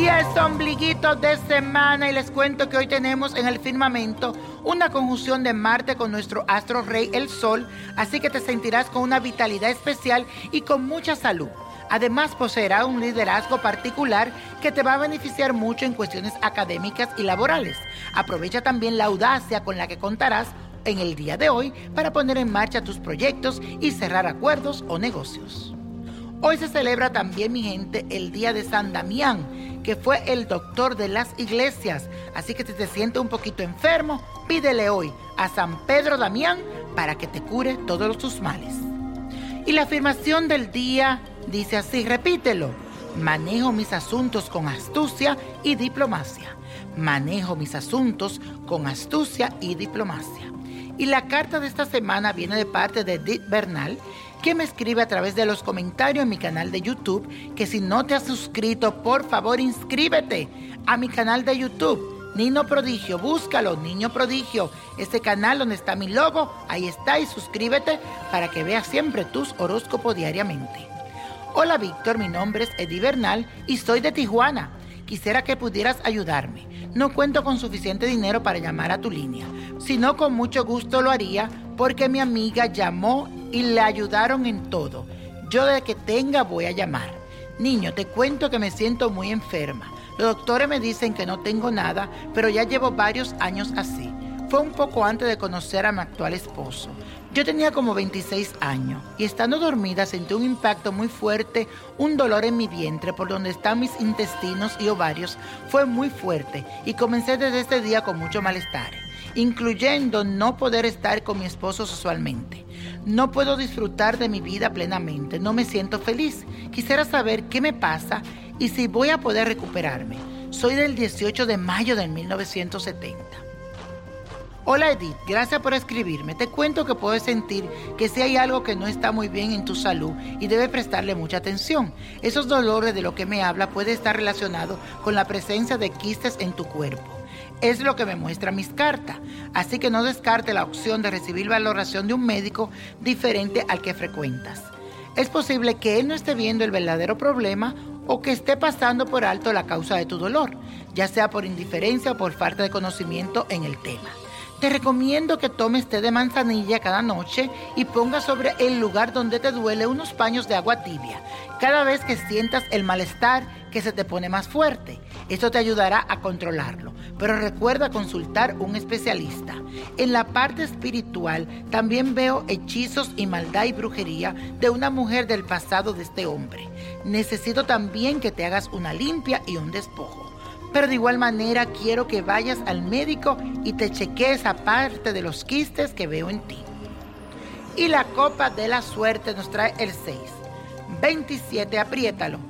Y es ombliguito de semana y les cuento que hoy tenemos en el firmamento una conjunción de Marte con nuestro astro rey el Sol, así que te sentirás con una vitalidad especial y con mucha salud. Además poseerá un liderazgo particular que te va a beneficiar mucho en cuestiones académicas y laborales. Aprovecha también la audacia con la que contarás en el día de hoy para poner en marcha tus proyectos y cerrar acuerdos o negocios. Hoy se celebra también, mi gente, el Día de San Damián, que fue el doctor de las iglesias. Así que si te sientes un poquito enfermo, pídele hoy a San Pedro Damián para que te cure todos tus males. Y la afirmación del día dice así, repítelo. Manejo mis asuntos con astucia y diplomacia. Manejo mis asuntos con astucia y diplomacia. Y la carta de esta semana viene de parte de Edith Bernal, que me escribe a través de los comentarios en mi canal de YouTube, que si no te has suscrito, por favor inscríbete a mi canal de YouTube. Niño Prodigio, búscalo, Niño Prodigio, este canal donde está mi logo, ahí está y suscríbete para que veas siempre tus horóscopos diariamente. Hola Víctor, mi nombre es Eddie Bernal y soy de Tijuana. Quisiera que pudieras ayudarme. No cuento con suficiente dinero para llamar a tu línea, sino con mucho gusto lo haría porque mi amiga llamó y le ayudaron en todo. Yo de que tenga voy a llamar. Niño, te cuento que me siento muy enferma. Los doctores me dicen que no tengo nada, pero ya llevo varios años así. Fue un poco antes de conocer a mi actual esposo. Yo tenía como 26 años y estando dormida sentí un impacto muy fuerte, un dolor en mi vientre por donde están mis intestinos y ovarios fue muy fuerte y comencé desde ese día con mucho malestar, incluyendo no poder estar con mi esposo sexualmente. No puedo disfrutar de mi vida plenamente, no me siento feliz. Quisiera saber qué me pasa y si voy a poder recuperarme. Soy del 18 de mayo del 1970. Hola Edith, gracias por escribirme. Te cuento que puedes sentir que si hay algo que no está muy bien en tu salud y debe prestarle mucha atención. Esos dolores de lo que me habla puede estar relacionado con la presencia de quistes en tu cuerpo. Es lo que me muestra mis cartas. Así que no descarte la opción de recibir valoración de un médico diferente al que frecuentas. Es posible que él no esté viendo el verdadero problema o que esté pasando por alto la causa de tu dolor, ya sea por indiferencia o por falta de conocimiento en el tema. Te recomiendo que tomes té de manzanilla cada noche y pongas sobre el lugar donde te duele unos paños de agua tibia cada vez que sientas el malestar que se te pone más fuerte. Esto te ayudará a controlarlo, pero recuerda consultar un especialista. En la parte espiritual también veo hechizos y maldad y brujería de una mujer del pasado de este hombre. Necesito también que te hagas una limpia y un despojo. Pero de igual manera quiero que vayas al médico y te chequees aparte de los quistes que veo en ti. Y la copa de la suerte nos trae el 6, 27, apriétalo,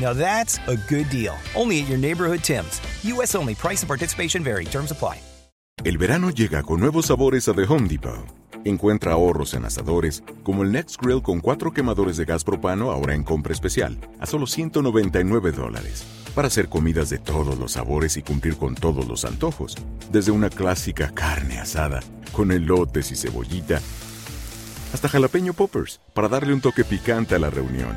Now that's a good deal. Only at your neighborhood Tim's. U.S. only. Price and participation vary. Terms apply. El verano llega con nuevos sabores a The Home Depot. Encuentra ahorros en asadores, como el Next Grill con cuatro quemadores de gas propano ahora en compra especial, a solo 199 dólares. Para hacer comidas de todos los sabores y cumplir con todos los antojos. Desde una clásica carne asada, con elotes y cebollita, hasta jalapeño poppers para darle un toque picante a la reunión.